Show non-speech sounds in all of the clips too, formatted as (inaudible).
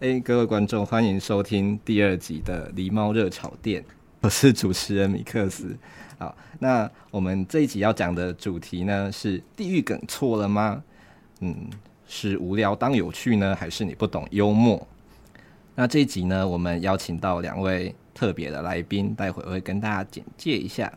哎、各位观众，欢迎收听第二集的《狸猫热炒店》，我是主持人米克斯。好，那我们这一集要讲的主题呢是地狱梗错了吗？嗯，是无聊当有趣呢，还是你不懂幽默？那这一集呢，我们邀请到两位特别的来宾，待会会跟大家简介一下。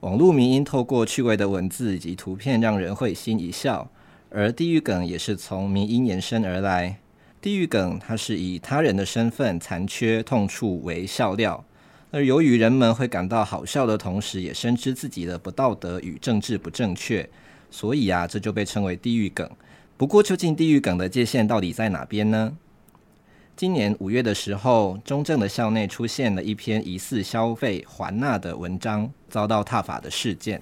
网络迷因透过趣味的文字以及图片，让人会心一笑，而地狱梗也是从迷因延伸而来。地狱梗，它是以他人的身份残缺痛处为笑料，而由于人们会感到好笑的同时，也深知自己的不道德与政治不正确，所以啊，这就被称为地狱梗。不过，究竟地狱梗的界限到底在哪边呢？今年五月的时候，中正的校内出现了一篇疑似消费环纳的文章，遭到挞法的事件。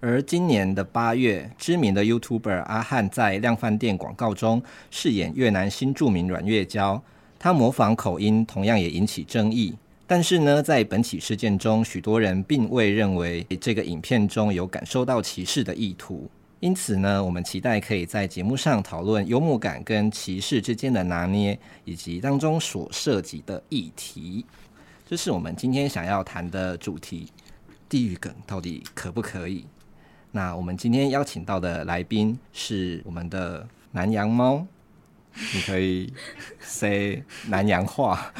而今年的八月，知名的 YouTuber 阿汉在量贩店广告中饰演越南新著名阮月娇，他模仿口音，同样也引起争议。但是呢，在本起事件中，许多人并未认为这个影片中有感受到歧视的意图。因此呢，我们期待可以在节目上讨论幽默感跟歧视之间的拿捏，以及当中所涉及的议题。这是我们今天想要谈的主题：地狱梗到底可不可以？那我们今天邀请到的来宾是我们的南洋猫，你可以 (laughs) say 南洋话。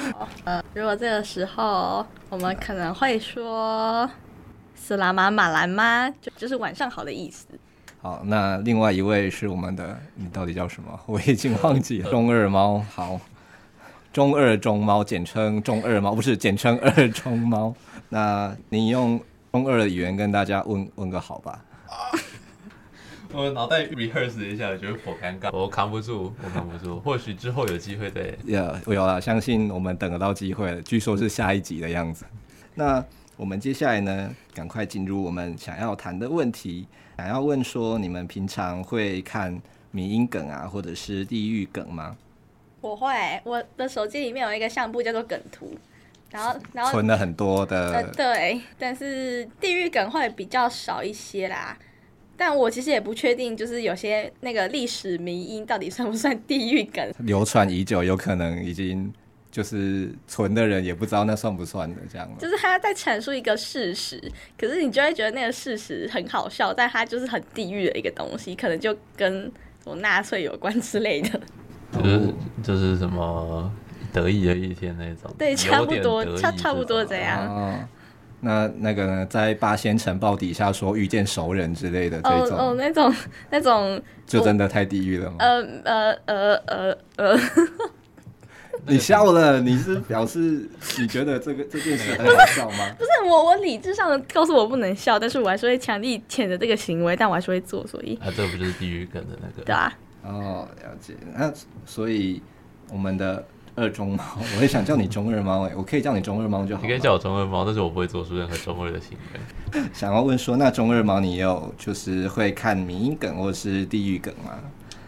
呃，如果这个时候我们可能会说“斯拉玛马兰吗”，就就是晚上好的意思。好，那另外一位是我们的，你到底叫什么？(laughs) 我已经忘记了。中二猫，好，中二中猫，简称中二猫，不是简称二中猫。那你用中二的语言跟大家问问个好吧。(laughs) 我脑袋 rehearse 一下，我觉得好尴尬，我扛不住，我扛不住。(laughs) 或许之后有机会再，有有了，相信我们等得到机会了。据说是下一集的样子。那我们接下来呢，赶快进入我们想要谈的问题。想要问说，你们平常会看迷音梗啊，或者是地狱梗吗？我会，我的手机里面有一个相簿叫做梗图，然后然后存了很多的、呃，对，但是地域梗会比较少一些啦。但我其实也不确定，就是有些那个历史迷因到底算不算地域梗？流传已久，有可能已经就是存的人也不知道那算不算的这样。就是他在阐述一个事实，可是你就会觉得那个事实很好笑，但他就是很地域的一个东西，可能就跟什么纳粹有关之类的。就是就是什么得意的一天那种，对，差不多，差差不多这样。哦那那个呢，在八仙城堡底下说遇见熟人之类的这种，哦，哦那种那种，(laughs) 就真的太地狱了吗？呃呃呃呃呃，(laughs) 你笑了，你是表示你觉得这个这件事很好笑吗？(laughs) 不是，不是我，我理智上告诉我不能笑，但是我还是会强力谴责这个行为，但我还是会做，所以啊，这不就是地狱梗的那个？对啊。哦，了解。那所以我们的。二中猫，(laughs) 我也想叫你中二猫哎，我可以叫你中二猫就好。你可以叫我中二猫，但是我不会做出任何中二的行为。(laughs) 想要问说，那中二猫你有就是会看迷因梗或是地狱梗吗？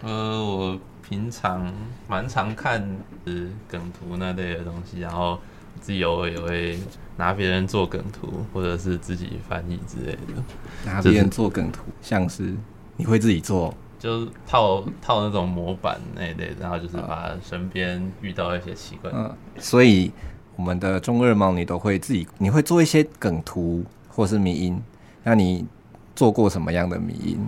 呃，我平常蛮常看是梗图那类的东西，然后自己偶尔也会拿别人做梗图，或者是自己翻译之类的。拿别人做梗图，像是你会自己做？就是套套那种模板那类，然后就是把身边遇到一些奇怪的。嗯，所以我们的中二猫你都会自己，你会做一些梗图或是迷音。那你做过什么样的迷音？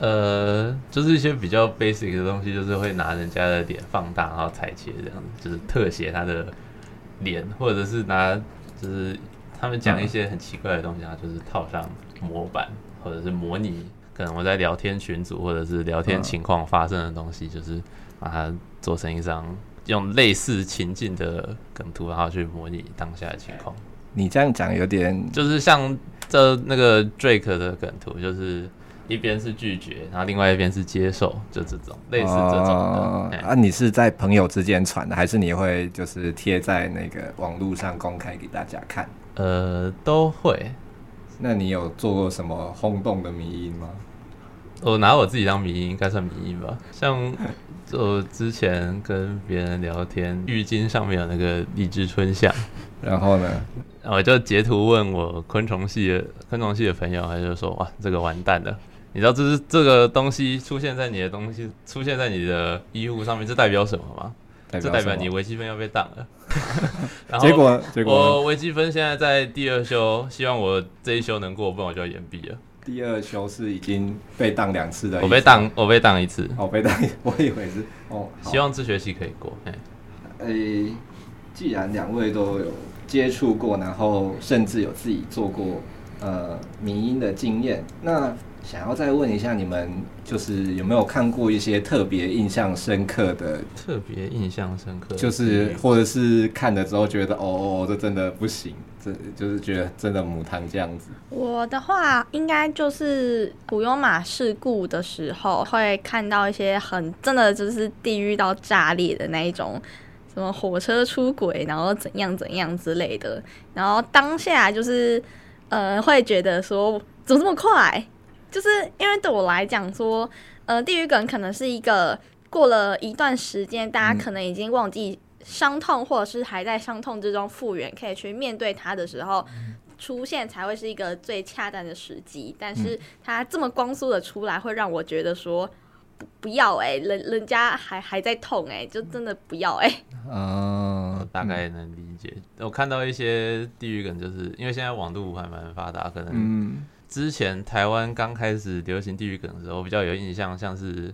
呃，就是一些比较 basic 的东西，就是会拿人家的脸放大，然后裁切这样，就是特写他的脸，或者是拿就是他们讲一些很奇怪的东西，然后就是套上模板。或者是模拟可能我在聊天群组或者是聊天情况发生的东西，嗯、就是把它做成一张用类似情境的梗图，然后去模拟当下的情况。你这样讲有点，就是像这那个 Drake 的梗图，就是一边是拒绝，然后另外一边是接受，就这种类似这种的。哦、啊，你是在朋友之间传的，还是你会就是贴在那个网络上公开给大家看？呃，都会。那你有做过什么轰动的迷因吗？我拿我自己当迷因，应该算迷因吧。像我之前跟别人聊天，浴巾上面有那个荔枝春夏，(laughs) 然后呢，我就截图问我昆虫系的昆虫系的朋友，他就说：“哇，这个完蛋了！你知道这是这个东西出现在你的东西出现在你的衣物上面，这代表什么吗？”这代表你微积分要被挡了，(laughs) 然后结果结果我微积分现在在第二修，希望我这一修能过，不然我就要延毕了。第二球是已经被当两次的，我被当我被当一次，我被当，(laughs) 我以为是哦，希望这学期可以过。哎、欸，既然两位都有接触过，然后甚至有自己做过呃民音的经验，那。想要再问一下你们，就是有没有看过一些特别印象深刻的？特别印象深刻，就是或者是看了之后觉得哦哦，这真的不行，这就是觉得真的母汤这样子。我的话，应该就是普悠玛事故的时候，会看到一些很真的就是地狱到炸裂的那一种，什么火车出轨，然后怎样怎样之类的。然后当下就是呃，会觉得说怎么这么快？就是因为对我来讲说，呃，地狱梗可能是一个过了一段时间，大家可能已经忘记伤痛，或者是还在伤痛之中复原，可以去面对它的时候，出现才会是一个最恰当的时机。但是它这么光速的出来，会让我觉得说不不要哎、欸，人人家还还在痛哎、欸，就真的不要哎、欸。嗯，我大概能理解。我看到一些地狱梗，就是因为现在网络还蛮发达，可能嗯。之前台湾刚开始流行地狱梗的时候，我比较有印象，像是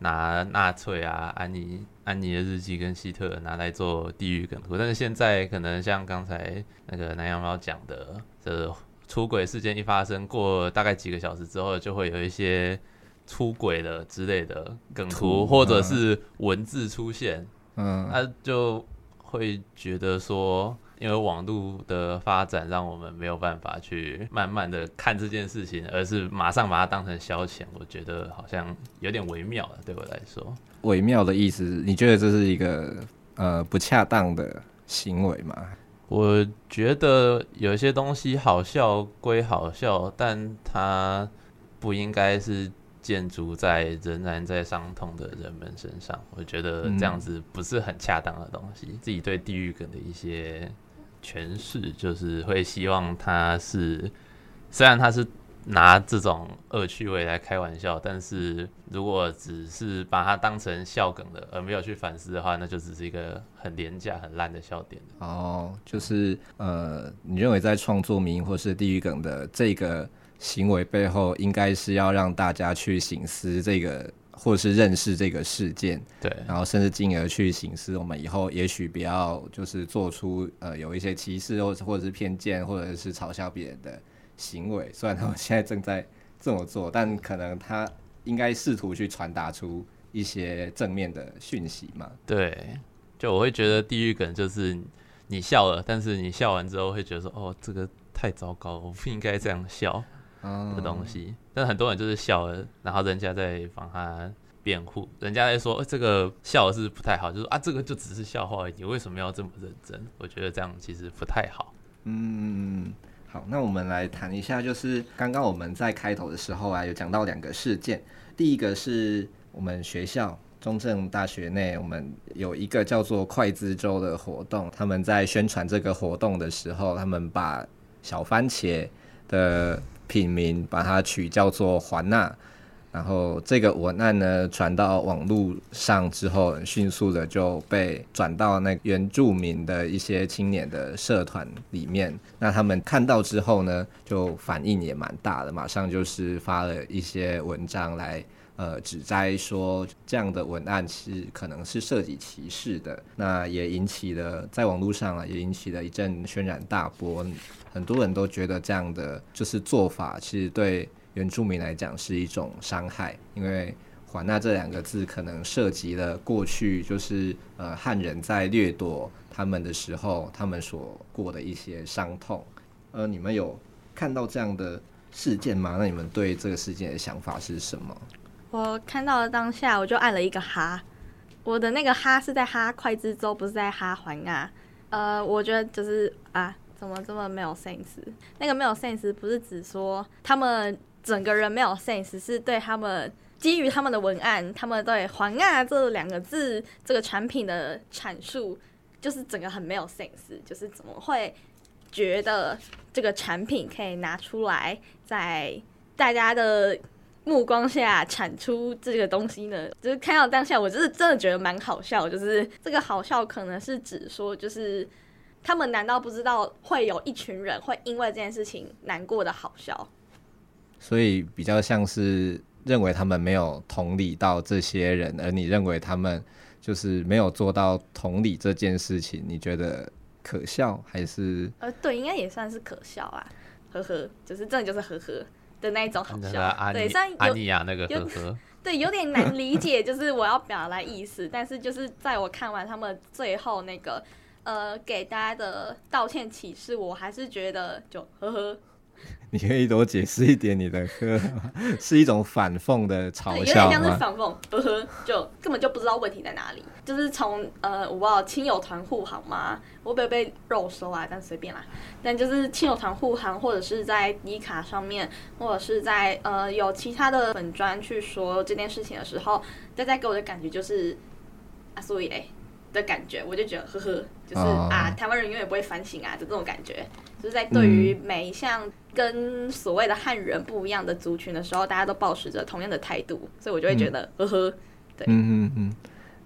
拿纳粹啊、安妮、安妮的日记跟希特拿来做地狱梗图。但是现在可能像刚才那个南洋猫讲的，这出轨事件一发生，过大概几个小时之后，就会有一些出轨的之类的梗图，或者是文字出现，嗯，他就会觉得说。因为网络的发展，让我们没有办法去慢慢的看这件事情，而是马上把它当成消遣。我觉得好像有点微妙了，对我来说。微妙的意思，你觉得这是一个呃不恰当的行为吗？我觉得有些东西好笑归好笑，但它不应该是。建筑在仍然在伤痛的人们身上，我觉得这样子不是很恰当的东西。嗯、自己对地狱梗的一些诠释，就是会希望他是，虽然他是拿这种恶趣味来开玩笑，但是如果只是把它当成笑梗的，而没有去反思的话，那就只是一个很廉价、很烂的笑点。哦，就是呃，你认为在创作名或是地狱梗的这个。行为背后应该是要让大家去醒思这个，或者是认识这个事件，对，然后甚至进而去行思我们以后也许不要就是做出呃有一些歧视或或者是偏见或者是嘲笑别人的行为。虽然他们现在正在这么做，但可能他应该试图去传达出一些正面的讯息嘛。对，就我会觉得地狱梗就是你笑了，但是你笑完之后会觉得说，哦，这个太糟糕了，我不应该这样笑。的东西，但很多人就是笑了，然后人家在帮他辩护，人家在说、欸、这个笑是不太好，就说啊这个就只是笑话而已，你为什么要这么认真？我觉得这样其实不太好。嗯，好，那我们来谈一下，就是刚刚我们在开头的时候啊，有讲到两个事件，第一个是我们学校中正大学内，我们有一个叫做快滋周的活动，他们在宣传这个活动的时候，他们把小番茄的品名把它取叫做环娜，然后这个文案呢传到网络上之后，迅速的就被转到那原住民的一些青年的社团里面。那他们看到之后呢，就反应也蛮大的，马上就是发了一些文章来呃指摘说这样的文案是可能是涉及歧视的。那也引起了在网络上啊，也引起了一阵轩然大波。很多人都觉得这样的就是做法，其实对原住民来讲是一种伤害，因为“还纳”这两个字可能涉及了过去就是呃汉人在掠夺他们的时候，他们所过的一些伤痛。呃，你们有看到这样的事件吗？那你们对这个事件的想法是什么？我看到了当下，我就按了一个哈。我的那个哈是在哈快之州，不是在哈环啊。呃，我觉得就是啊，怎么这么没有 sense？那个没有 sense 不是指说他们整个人没有 sense，是对他们基于他们的文案，他们对环啊这两个字这个产品的阐述，就是整个很没有 sense，就是怎么会觉得这个产品可以拿出来在大家的。目光下产出这个东西呢，就是看到当下，我就是真的觉得蛮好笑。就是这个好笑，可能是指说，就是他们难道不知道会有一群人会因为这件事情难过的好笑？所以比较像是认为他们没有同理到这些人，而你认为他们就是没有做到同理这件事情，你觉得可笑还是？呃，对，应该也算是可笑啊，呵呵，就是真的就是呵呵。的那一种好笑，对，像安妮亚那个呵呵，(laughs) 对，有点难理解，就是我要表达意思，但是就是在我看完他们最后那个呃给大家的道歉启示，我还是觉得就呵呵。(laughs) 你可以多解释一点，你的呵是一种反讽的嘲笑吗？有点像是反讽，呵呵，就根本就不知道问题在哪里。(laughs) 就是从呃，我不知道亲友团护航吗？我不会被肉收啊，但随便啦。但就是亲友团护航，或者是在 D 卡上面，或者是在呃有其他的粉专去说这件事情的时候，大家给我的感觉就是啊，所以嘞的感觉，我就觉得呵呵，就是、哦、啊，台湾人永远不会反省啊，就这种感觉。就是在对于每一项跟所谓的汉人不一样的族群的时候，大家都保持着同样的态度，所以我就会觉得，呵呵，对，嗯嗯嗯，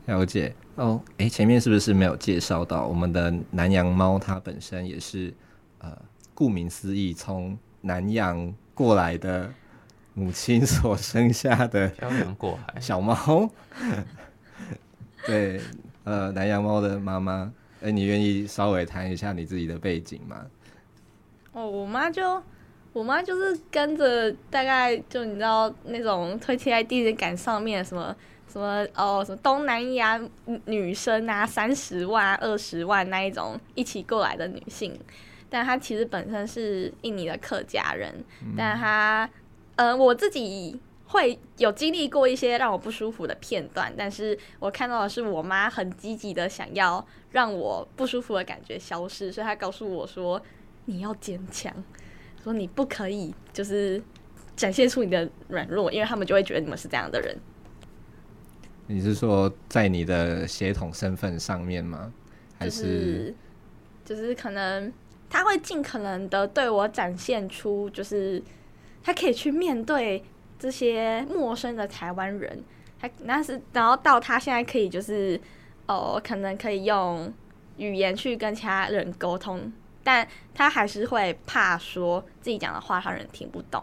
了解哦。哎，前面是不是没有介绍到我们的南洋猫？它本身也是呃，顾名思义，从南洋过来的母亲所生下的漂洋过海小猫。(laughs) 对，呃，南洋猫的妈妈，哎，你愿意稍微谈一下你自己的背景吗？哦，我妈就，我妈就是跟着大概就你知道那种推贴在地铁杆上面什么什么哦什么东南亚女生啊三十万二十万那一种一起过来的女性，但她其实本身是印尼的客家人，嗯、但她呃我自己会有经历过一些让我不舒服的片段，但是我看到的是我妈很积极的想要让我不舒服的感觉消失，所以她告诉我说。你要坚强，说你不可以，就是展现出你的软弱，因为他们就会觉得你们是这样的人。你是说在你的血统身份上面吗？还是、就是、就是可能他会尽可能的对我展现出，就是他可以去面对这些陌生的台湾人，他那是然后到他现在可以就是哦，可能可以用语言去跟其他人沟通。但他还是会怕说自己讲的话，他人听不懂。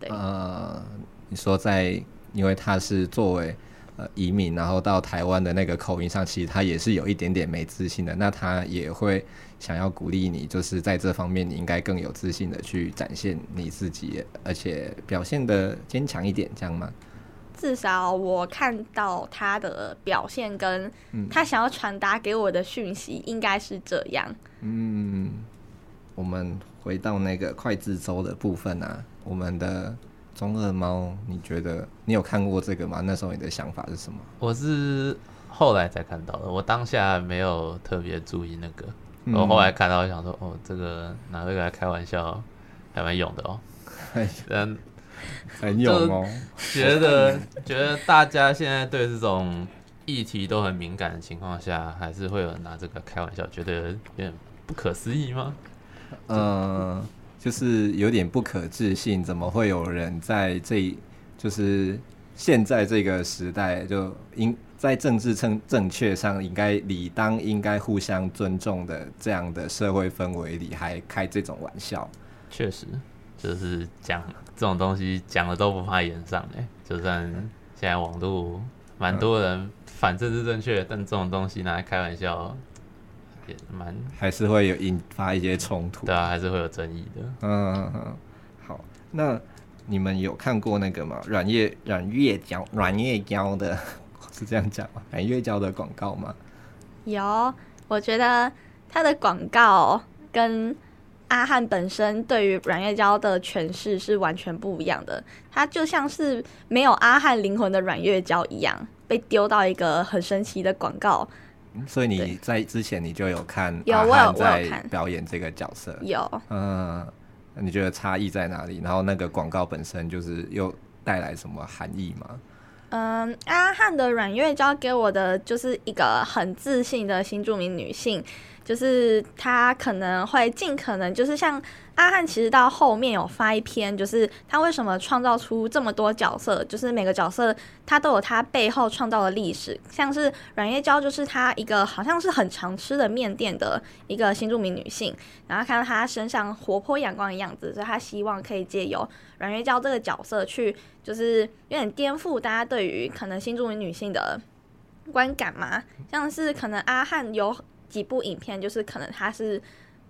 对，呃，你说在，因为他是作为呃移民，然后到台湾的那个口音上，其实他也是有一点点没自信的。那他也会想要鼓励你，就是在这方面，你应该更有自信的去展现你自己，而且表现的坚强一点，这样吗？至少我看到他的表现跟他想要传达给我的讯息应该是这样。嗯，我们回到那个快字周的部分啊，我们的中二猫，你觉得你有看过这个吗？那时候你的想法是什么？我是后来才看到的，我当下没有特别注意那个，我后来看到想说，哦，这个拿这个来开玩笑，还蛮勇的哦。(laughs) 嗯。很勇哦，觉得觉得大家现在对这种议题都很敏感的情况下，还是会有人拿这个开玩笑，觉得有点不可思议吗？嗯，就是有点不可置信，怎么会有人在这，就是现在这个时代，就应在政治正正确上应该理当应该互相尊重的这样的社会氛围里，还开这种玩笑？确实，就是讲。这种东西讲了都不怕言上 (laughs) 哎，就算现在网络蛮多人反政治正确，但这种东西拿来开玩笑也蛮还是会有引发一些冲突。对啊，还是会有争议的。嗯嗯嗯。好，那你们有看过那个吗？软月软月胶软月胶的，(laughs) 是这样讲吗？软月胶的广告吗？有，我觉得它的广告跟阿汉本身对于软月胶的诠释是完全不一样的。它就像是没有阿汉灵魂的软月胶一样，被丢到一个很神奇的广告。所以你在之前你就有看有我有在表演这个角色，有，嗯，你觉得差异在哪里？然后那个广告本身就是又带来什么含义吗？嗯，阿汉的软月娇给我的就是一个很自信的新著名女性。就是他可能会尽可能，就是像阿汉，其实到后面有发一篇，就是他为什么创造出这么多角色，就是每个角色他都有他背后创造的历史。像是软月娇，就是他一个好像是很常吃的面店的一个新住民女性，然后看到她身上活泼阳光的样子，所以他希望可以借由软月娇这个角色去，就是有点颠覆大家对于可能新住民女性的观感嘛。像是可能阿汉有。几部影片就是可能她是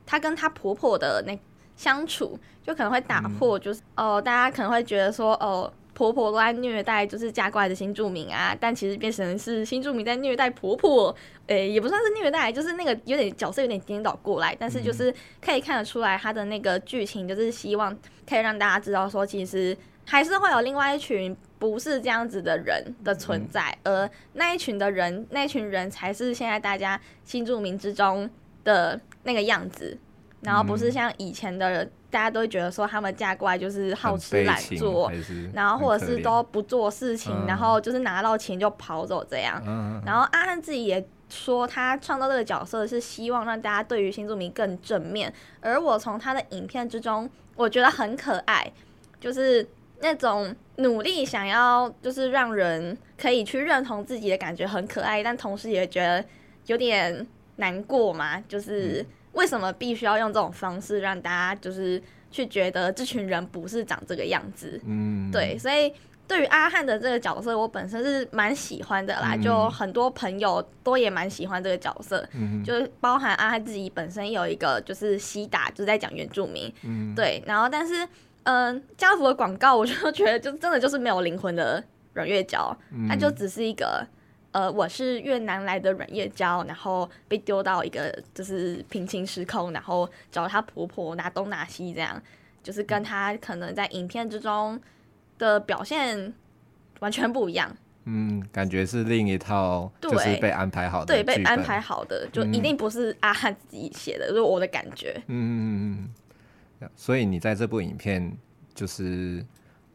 她跟她婆婆的那相处，就可能会打破，就是、嗯、哦，大家可能会觉得说哦，婆婆都在虐待就是嫁过来的新住民啊，但其实变成是新住民在虐待婆婆，诶、欸，也不算是虐待，就是那个有点角色有点颠倒过来，但是就是可以看得出来，他的那个剧情就是希望可以让大家知道说，其实还是会有另外一群不是这样子的人的存在，而那一群的人，那一群人才是现在大家新住民之中的那个样子，然后不是像以前的人，大家都会觉得说他们嫁过来就是好吃懒做，然后或者是都不做事情，然后就是拿到钱就跑走这样。然后阿汉自己也说，他创造这个角色是希望让大家对于新住民更正面，而我从他的影片之中，我觉得很可爱，就是。那种努力想要就是让人可以去认同自己的感觉很可爱，但同时也觉得有点难过嘛。就是为什么必须要用这种方式让大家就是去觉得这群人不是长这个样子？嗯，对。所以对于阿汉的这个角色，我本身是蛮喜欢的啦。就很多朋友都也蛮喜欢这个角色，就包含阿汉自己本身有一个就是西打，就是在讲原住民。嗯，对。然后但是。嗯，家乐福的广告，我就觉得就真的就是没有灵魂的软月娇，它就只是一个呃，我是越南来的软月娇，然后被丢到一个就是平行时空，然后找她婆婆拿东拿西，这样就是跟她可能在影片之中的表现完全不一样。嗯，感觉是另一套，就是被安排好的，对，被安排好的，就一定不是阿汉自己写的，就是我的感觉。嗯嗯嗯嗯。所以你在这部影片，就是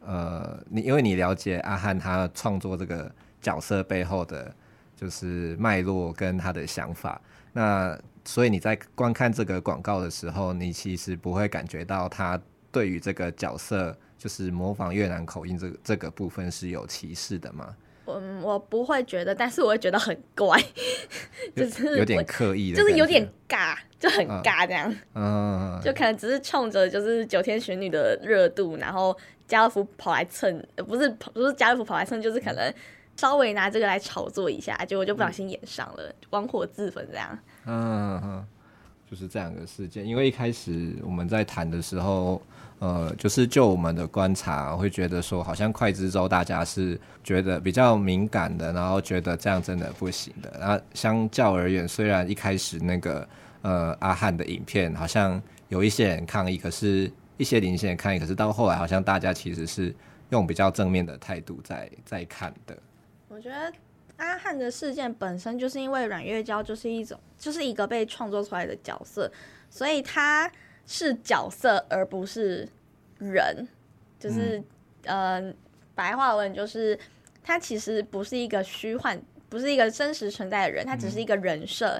呃，你因为你了解阿汉他创作这个角色背后的，就是脉络跟他的想法，那所以你在观看这个广告的时候，你其实不会感觉到他对于这个角色，就是模仿越南口音这个这个部分是有歧视的吗？嗯，我不会觉得，但是我会觉得很怪，(laughs) 就是有点刻意的，就是有点尬，就很尬这样。嗯，就可能只是冲着就是九天玄女的热度，然后家乐福跑来蹭，不是不是家乐福跑来蹭，就是可能稍微拿这个来炒作一下，结果就不小心演上了，玩火自焚这样。嗯嗯，就是这样的事件。因为一开始我们在谈的时候。呃，就是就我们的观察，会觉得说，好像快之州大家是觉得比较敏感的，然后觉得这样真的不行的。然后相较而言，虽然一开始那个呃阿汉的影片好像有一些人抗议，可是一些零星人抗议，可是到后来好像大家其实是用比较正面的态度在在看的。我觉得阿汉的事件本身就是因为软月娇就是一种就是一个被创作出来的角色，所以他。是角色，而不是人，就是，嗯、呃，白话文就是，他其实不是一个虚幻，不是一个真实存在的人，他只是一个人设，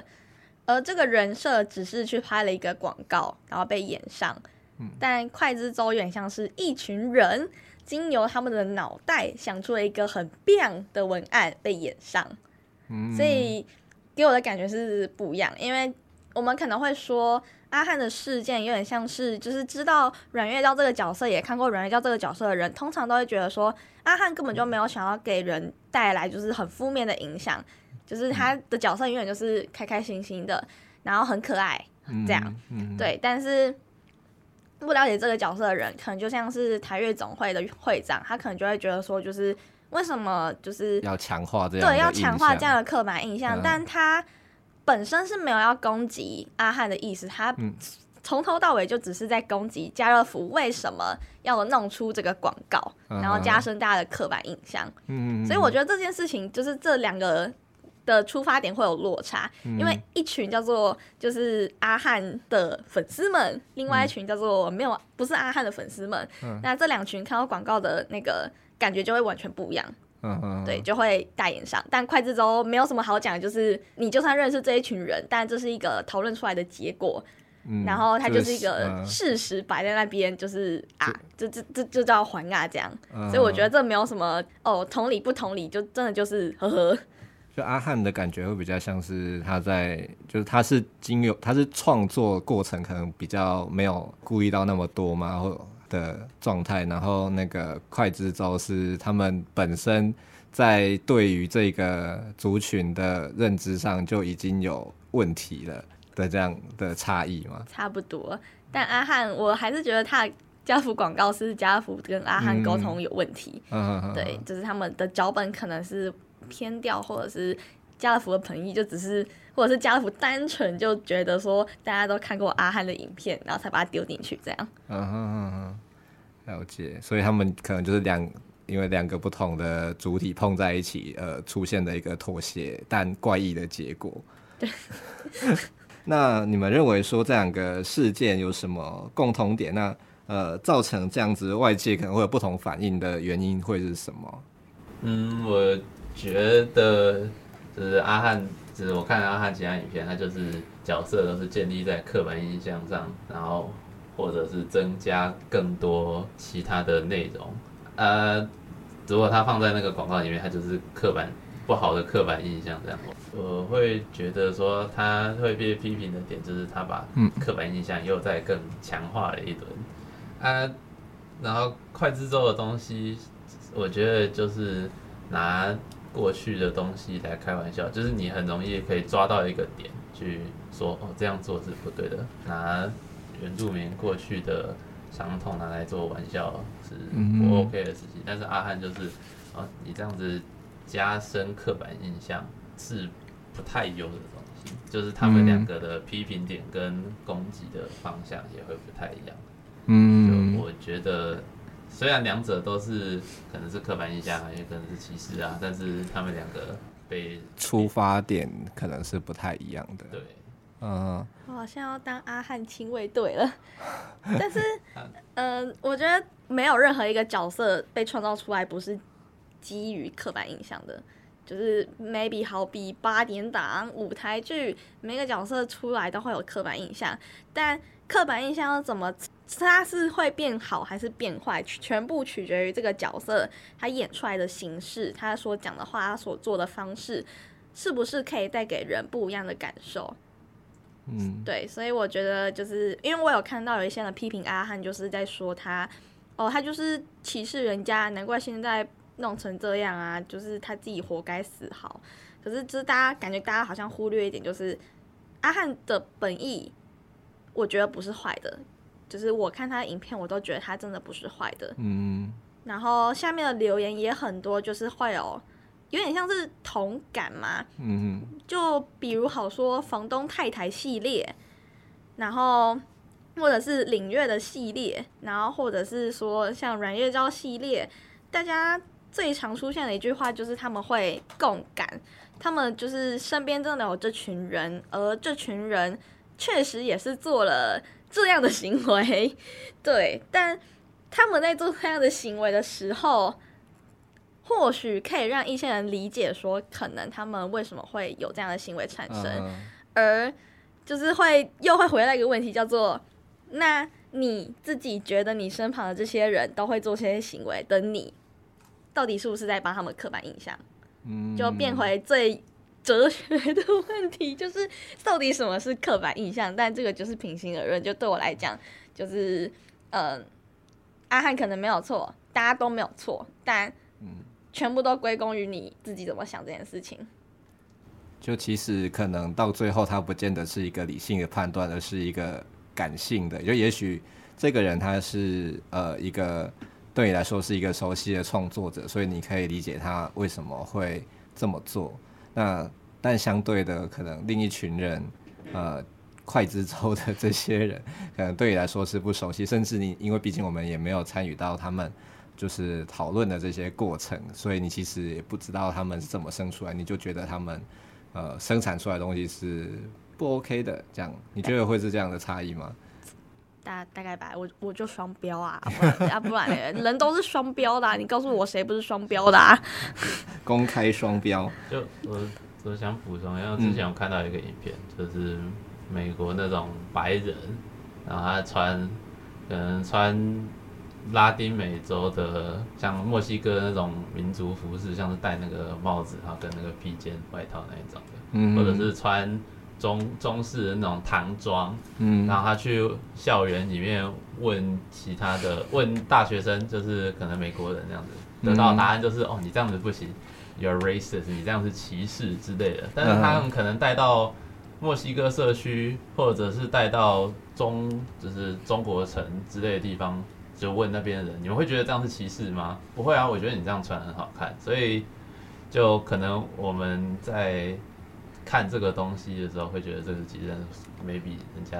嗯、而这个人设只是去拍了一个广告，然后被演上。嗯、但快之州有点像是一群人经由他们的脑袋想出了一个很棒的文案被演上，嗯、所以给我的感觉是不一样，因为我们可能会说。阿汉的事件有点像是，就是知道阮月娇这个角色，也看过阮月娇这个角色的人，通常都会觉得说，阿汉根本就没有想要给人带来就是很负面的影响，就是他的角色永远就是开开心心的，然后很可爱这样，对。但是不了解这个角色的人，可能就像是台越总会的会长，他可能就会觉得说，就是为什么就是要强化这样对，要强化这样的刻板印象，嗯、但他本身是没有要攻击阿汉的意思，他从头到尾就只是在攻击家乐福为什么要弄出这个广告，嗯、然后加深大家的刻板印象。嗯，所以我觉得这件事情就是这两个。的出发点会有落差，嗯、因为一群叫做就是阿汉的粉丝们，另外一群叫做没有不是阿汉的粉丝们，嗯、那这两群看到广告的那个感觉就会完全不一样，嗯嗯，对，就会代言上。但快之周没有什么好讲，就是你就算认识这一群人，但这是一个讨论出来的结果，嗯、然后它就是一个事实摆在那边，就是、嗯、啊，这这这就叫还啊这样，嗯、所以我觉得这没有什么哦，同理不同理，就真的就是呵呵。就阿汉的感觉会比较像是他在，就是他是经由他是创作过程可能比较没有顾虑到那么多嘛，或的状态，然后那个快之周是他们本身在对于这个族群的认知上就已经有问题了的这样的差异吗？差不多，但阿汉我还是觉得他家福广告是家福跟阿汉沟通有问题，嗯嗯、对，就是他们的脚本可能是。偏掉，或者是家乐福的朋友就只是，或者是家乐福单纯就觉得说大家都看过阿汉的影片，然后才把它丢进去这样。嗯哼哼哼，了解。所以他们可能就是两，因为两个不同的主体碰在一起，呃，出现的一个妥协但怪异的结果。对。(laughs) 那你们认为说这两个事件有什么共同点？那呃，造成这样子外界可能会有不同反应的原因会是什么？嗯，我。觉得就是阿汉，就是我看阿汉其他影片，他就是角色都是建立在刻板印象上，然后或者是增加更多其他的内容。呃，如果他放在那个广告里面，他就是刻板不好的刻板印象这样。我会觉得说他会被批评的点，就是他把刻板印象又再更强化了一轮。啊，然后快制作的东西，我觉得就是拿。过去的东西来开玩笑，就是你很容易可以抓到一个点去说哦，这样做是不对的。拿原住民过去的伤痛拿来做玩笑是不 OK 的事情，但是阿汉就是哦，你这样子加深刻板印象是不太优的东西，就是他们两个的批评点跟攻击的方向也会不太一样。嗯，就我觉得。虽然两者都是可能是刻板印象，也可能是歧视啊，但是他们两个被出发点可能是不太一样的。对，嗯，我好像要当阿汉亲卫队了，(laughs) 但是，嗯、呃，我觉得没有任何一个角色被创造出来不是基于刻板印象的，就是 maybe 好比八点档舞台剧，每个角色出来都会有刻板印象，但刻板印象要怎么？他是会变好还是变坏，全部取决于这个角色他演出来的形式，他所讲的话，他所做的方式，是不是可以带给人不一样的感受？嗯，对，所以我觉得就是因为我有看到有一些人批评阿汉，就是在说他，哦，他就是歧视人家，难怪现在弄成这样啊，就是他自己活该死好。可是就是大家感觉大家好像忽略一点，就是阿汉的本意，我觉得不是坏的。就是我看他的影片，我都觉得他真的不是坏的。嗯，然后下面的留言也很多，就是会有有点像是同感嘛。嗯，就比如好说房东太太系列，然后或者是领月的系列，然后或者是说像阮月娇系列，大家最常出现的一句话就是他们会共感，他们就是身边真的有这群人，而这群人确实也是做了。这样的行为，对，但他们在做这样的行为的时候，或许可以让一些人理解说，可能他们为什么会有这样的行为产生，嗯、而就是会又会回来一个问题，叫做那你自己觉得你身旁的这些人都会做这些行为的你，到底是不是在帮他们刻板印象？嗯，就变回最。哲学的问题就是到底什么是刻板印象？但这个就是平心而论，就对我来讲，就是嗯、呃，阿汉可能没有错，大家都没有错，但全部都归功于你自己怎么想这件事情。就其实可能到最后，他不见得是一个理性的判断，而是一个感性的。就也许这个人他是呃一个对你来说是一个熟悉的创作者，所以你可以理解他为什么会这么做。那但相对的，可能另一群人，呃，刽子手的这些人，可能对你来说是不熟悉，甚至你因为毕竟我们也没有参与到他们就是讨论的这些过程，所以你其实也不知道他们是怎么生出来，你就觉得他们呃生产出来的东西是不 OK 的，这样你觉得会是这样的差异吗？大大概吧，我我就双标啊，(laughs) 不然啊不然人都是双标的，啊，你告诉我谁不是双标的啊？(laughs) 公开双标，就我我想补充，因为之前我看到一个影片，嗯、就是美国那种白人，然后他穿可能穿拉丁美洲的，像墨西哥那种民族服饰，像是戴那个帽子，然后跟那个披肩外套那一种的，嗯、或者是穿。中中式的那种唐装，嗯，然后他去校园里面问其他的问大学生，就是可能美国人这样子，得到答案就是、嗯、哦，你这样子不行，you're racist，你这样是歧视之类的。但是他们可能带到墨西哥社区，或者是带到中就是中国城之类的地方，就问那边的人，你们会觉得这样是歧视吗？不会啊，我觉得你这样穿很好看，所以就可能我们在。看这个东西的时候，会觉得这个其实 maybe 人家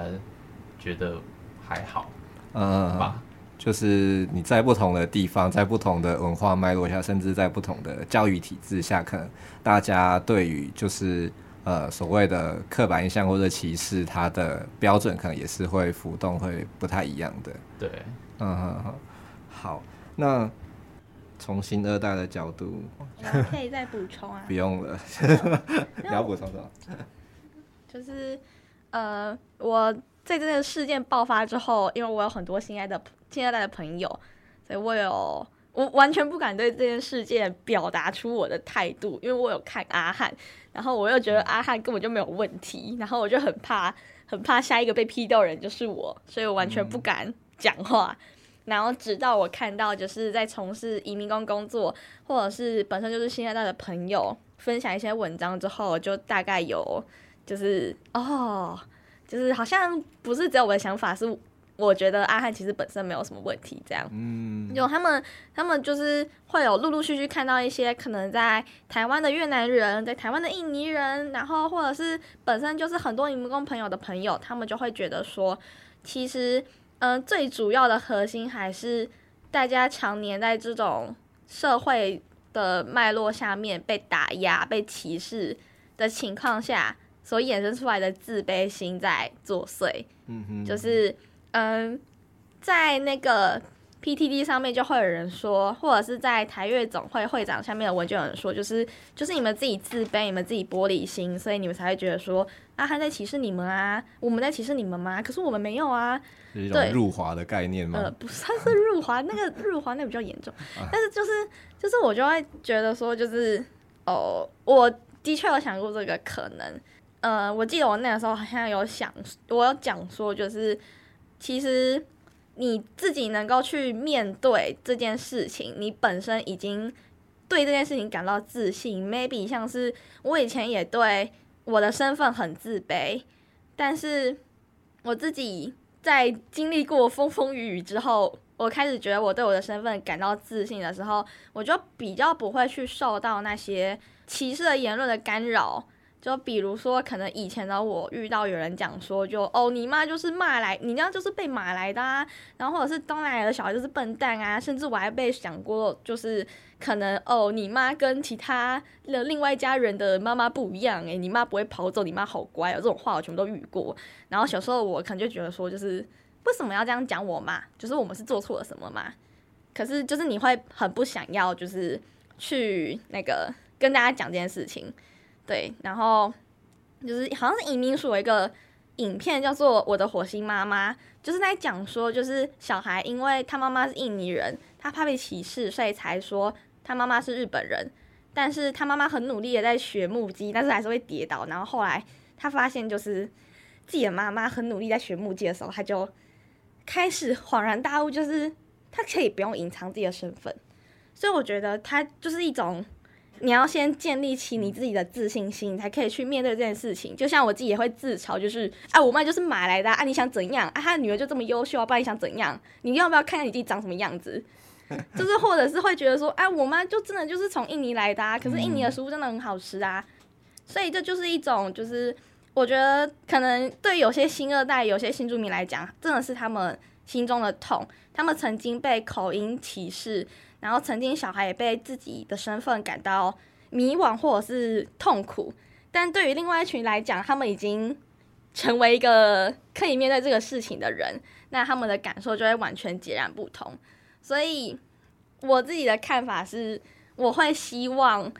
觉得还好，嗯，吧，就是你在不同的地方，在不同的文化脉络下，甚至在不同的教育体制下，可能大家对于就是呃所谓的刻板印象或者歧视，它的标准可能也是会浮动，会不太一样的。对，嗯哼哼，好，那。从新二代的角度，(laughs) 可以再补充啊？不用了，你要补充什么？就是呃，我在这件事件爆发之后，因为我有很多新爱的新二代的朋友，所以我有我完全不敢对这件事件表达出我的态度，因为我有看阿汉，然后我又觉得阿汉根本就没有问题，然后我就很怕很怕下一个被批掉的人就是我，所以我完全不敢讲话。嗯然后直到我看到，就是在从事移民工工作，或者是本身就是新二代的朋友分享一些文章之后，就大概有就是哦，就是好像不是只有我的想法，是我觉得阿汉其实本身没有什么问题，这样。嗯。有他们，他们就是会有陆陆续续看到一些可能在台湾的越南人，在台湾的印尼人，然后或者是本身就是很多移民工朋友的朋友，他们就会觉得说，其实。嗯，最主要的核心还是大家常年在这种社会的脉络下面被打压、被歧视的情况下，所衍生出来的自卑心在作祟。嗯哼，就是嗯，在那个。PTT 上面就会有人说，或者是在台乐总会会长下面的文就有人说，就是就是你们自己自卑，你们自己玻璃心，所以你们才会觉得说啊，他在歧视你们啊，我们在歧视你们吗？可是我们没有啊，是一种入华的概念吗？呃，不算是入华，那个入华那比较严重，(laughs) 但是就是就是我就会觉得说，就是哦，我的确有想过这个可能，呃，我记得我那个时候好像有想，我有讲说，就是其实。你自己能够去面对这件事情，你本身已经对这件事情感到自信。Maybe 像是我以前也对我的身份很自卑，但是我自己在经历过风风雨雨之后，我开始觉得我对我的身份感到自信的时候，我就比较不会去受到那些歧视的言论的干扰。就比如说，可能以前的我遇到有人讲说就，哦，你妈就是骂来，你那就是被骂来的啊，然后或者是东南亚的小孩就是笨蛋啊，甚至我还被想过，就是可能哦，你妈跟其他的另外一家人的妈妈不一样，诶，你妈不会跑走，你妈好乖哦，这种话我全部都遇过。然后小时候我可能就觉得说，就是为什么要这样讲我妈？就是我们是做错了什么嘛？可是就是你会很不想要，就是去那个跟大家讲这件事情。对，然后就是好像是移民署有一个影片叫做《我的火星妈妈》，就是在讲说，就是小孩因为他妈妈是印尼人，他怕被歧视，所以才说他妈妈是日本人。但是他妈妈很努力的在学木屐，但是还是会跌倒。然后后来他发现，就是自己的妈妈很努力在学木屐的时候，他就开始恍然大悟，就是他可以不用隐藏自己的身份。所以我觉得他就是一种。你要先建立起你自己的自信心，才可以去面对这件事情。就像我自己也会自嘲，就是啊，我妈就是买来的啊，你想怎样啊？她女儿就这么优秀，不然你想怎样？你要不要看看你自己长什么样子？(laughs) 就是或者是会觉得说，哎、啊，我妈就真的就是从印尼来的啊，可是印尼的食物真的很好吃啊。所以这就是一种，就是我觉得可能对有些新二代、有些新住民来讲，真的是他们心中的痛。他们曾经被口音歧视。然后曾经小孩也被自己的身份感到迷惘或者是痛苦，但对于另外一群来讲，他们已经成为一个可以面对这个事情的人，那他们的感受就会完全截然不同。所以我自己的看法是，我会希望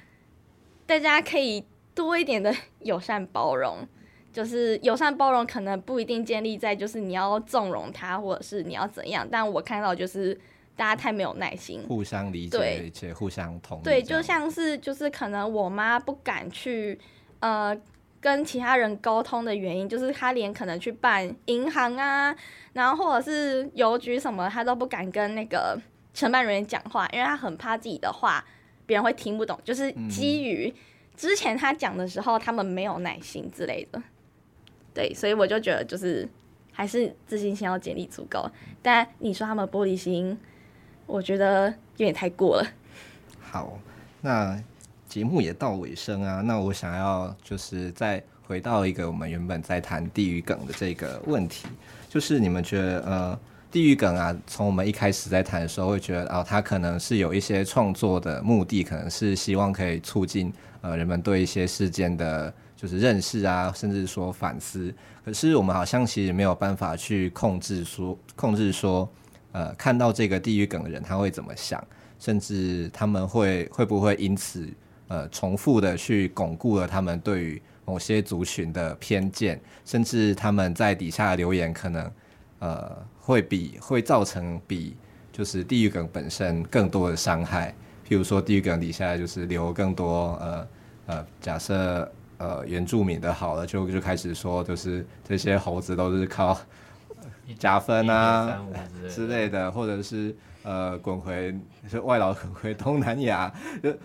大家可以多一点的友善包容，就是友善包容可能不一定建立在就是你要纵容他，或者是你要怎样，但我看到就是。大家太没有耐心，互相理解且互相同意。对，就像是就是可能我妈不敢去呃跟其他人沟通的原因，就是她连可能去办银行啊，然后或者是邮局什么，她都不敢跟那个承办人员讲话，因为她很怕自己的话别人会听不懂。就是基于之前她讲的时候，他们没有耐心之类的。对，所以我就觉得就是还是自信心要建立足够。但你说他们玻璃心。我觉得有点太过了。好，那节目也到尾声啊。那我想要就是再回到一个我们原本在谈地狱梗的这个问题，就是你们觉得呃，地狱梗啊，从我们一开始在谈的时候，会觉得啊，它可能是有一些创作的目的，可能是希望可以促进呃人们对一些事件的，就是认识啊，甚至说反思。可是我们好像其实没有办法去控制说，控制说。呃，看到这个地狱梗的人，他会怎么想？甚至他们会会不会因此呃重复的去巩固了他们对于某些族群的偏见？甚至他们在底下留言，可能呃会比会造成比就是地狱梗本身更多的伤害。譬如说，地狱梗底下就是留更多呃呃，假设呃原住民的好了，就就开始说，就是这些猴子都是靠。加分啊之类的，或者是呃滚回是外劳滚回东南亚，(laughs) 就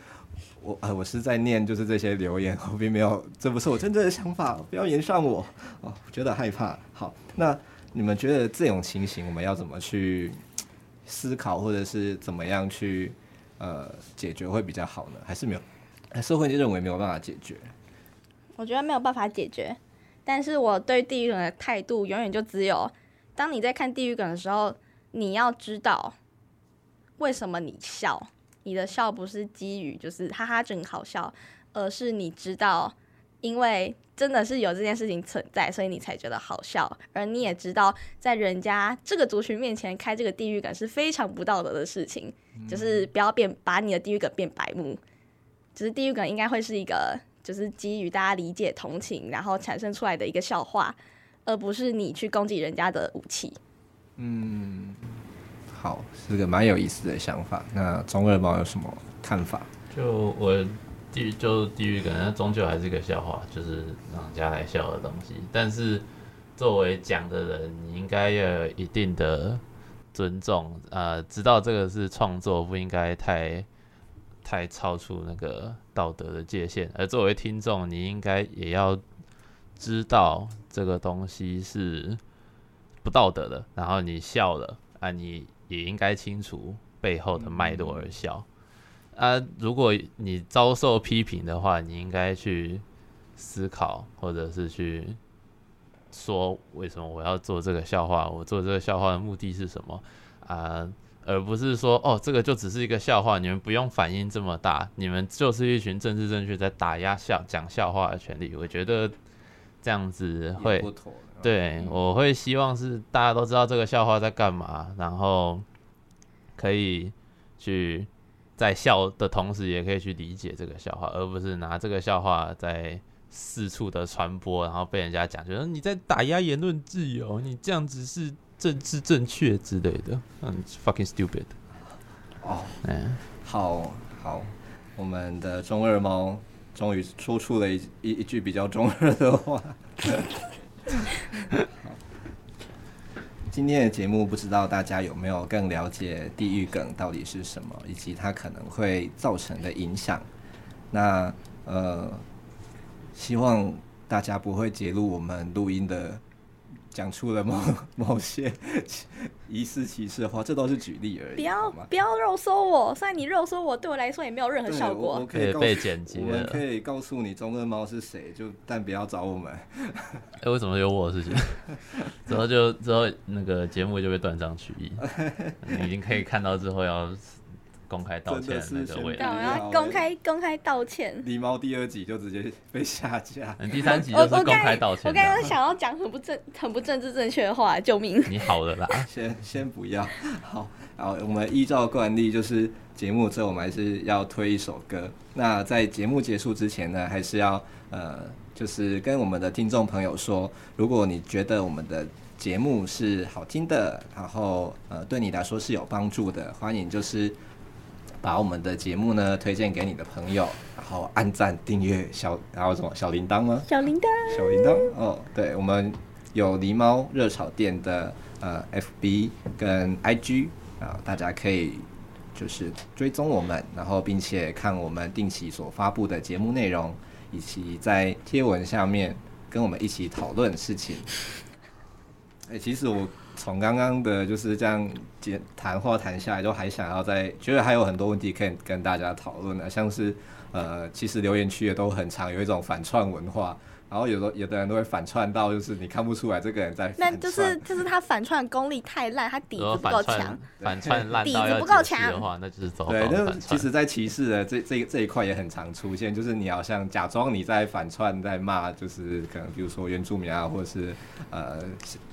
我呃我是在念就是这些留言，(laughs) 我并没有，这不是我真正的想法，不要言上我哦，觉得害怕。好，那你们觉得这种情形我们要怎么去思考，或者是怎么样去呃解决会比较好呢？还是没有？社会就认为没有办法解决？我觉得没有办法解决，但是我对地狱梗的态度永远就只有。当你在看地狱梗的时候，你要知道为什么你笑，你的笑不是基于就是哈哈真好笑，而是你知道，因为真的是有这件事情存在，所以你才觉得好笑。而你也知道，在人家这个族群面前开这个地狱梗是非常不道德的事情，就是不要变把你的地狱梗变白目。只是地狱梗应该会是一个，就是基于大家理解同情，然后产生出来的一个笑话。而不是你去攻击人家的武器。嗯，好，是个蛮有意思的想法。那中二猫有什么看法？就我地就地狱梗，那终究还是个笑话，就是让人家来笑的东西。但是作为讲的人，你应该要有一定的尊重，呃，知道这个是创作，不应该太太超出那个道德的界限。而作为听众，你应该也要。知道这个东西是不道德的，然后你笑了啊，你也应该清楚背后的脉络而笑啊。如果你遭受批评的话，你应该去思考，或者是去说为什么我要做这个笑话，我做这个笑话的目的是什么啊？而不是说哦，这个就只是一个笑话，你们不用反应这么大，你们就是一群政治正确在打压笑讲笑话的权利。我觉得。这样子会，对，我会希望是大家都知道这个笑话在干嘛，然后可以去在笑的同时，也可以去理解这个笑话，而不是拿这个笑话在四处的传播，然后被人家讲，觉得你在打压言论自由，你这样子是政治正确之类的，嗯，(laughs) fucking stupid。哦，嗯，好好，我们的中二猫。终于说出了一一一句比较中二的话。今天的节目不知道大家有没有更了解地狱梗到底是什么，以及它可能会造成的影响。那呃，希望大家不会揭露我们录音的。讲出了某 (laughs) 某些疑似歧视的话，这都是举例而已。不要不要肉搜我，虽然你肉搜我对我来说也没有任何效果。我可以被剪辑，我们可以告诉你中二猫是谁，就但不要找我们。(laughs) 哎、欸，为什么有我的事情？(laughs) 之后就之后那个节目就被断章取义，你已经可以看到之后要。公开道歉那个位置，公开公开道歉。狸猫第二集就直接被下架，第三集就是公开道歉。我刚刚想要讲很不正、很不政治正确的话，救命！你 (laughs) 好了啦，先先不要。好，好，我们依照惯例，就是节目之后我们还是要推一首歌。那在节目结束之前呢，还是要呃，就是跟我们的听众朋友说，如果你觉得我们的节目是好听的，然后呃，对你来说是有帮助的，欢迎就是。把我们的节目呢推荐给你的朋友，然后按赞、订阅小，然后什么小铃铛吗？小铃铛，小铃铛哦，对，我们有狸猫热炒店的呃 FB 跟 IG 啊，大家可以就是追踪我们，然后并且看我们定期所发布的节目内容，以及在贴文下面跟我们一起讨论事情。哎、欸，其实我。从刚刚的就是这样简谈话谈下来，就还想要再觉得还有很多问题可以跟大家讨论的，像是呃，其实留言区也都很长有一种反串文化。然后有的有的人都会反串到，就是你看不出来这个人在反串。那就是就是他反串功力太烂，他底子不够强。反串烂底子 (laughs) 不够强的话，那就是走。对，那其实，在歧视的这这这一块也很常出现，就是你好像假装你在反串，在骂，就是可能比如说原住民啊，或者是呃，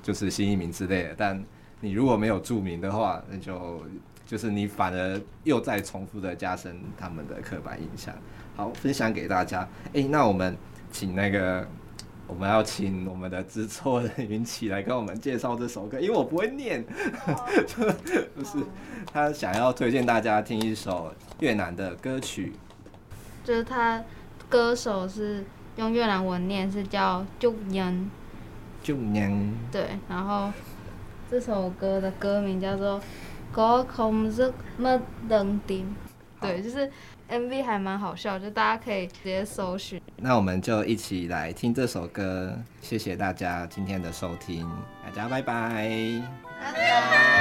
就是新移民之类的。但你如果没有注明的话，那就就是你反而又在重复的加深他们的刻板印象。好，分享给大家。哎、欸，那我们。请那个，我们要请我们的制作人云起来跟我们介绍这首歌，因为我不会念，就 (laughs) 就是他想要推荐大家听一首越南的歌曲，就是他歌手是用越南文念，是叫 Chúc Nhân。Chúc Nhân。对，然后这首歌的歌名叫做 Có Không Giấc Mơ Đơn Tìm。对，就是 MV 还蛮好笑，就大家可以直接搜寻。那我们就一起来听这首歌，谢谢大家今天的收听，大家拜拜。拜拜。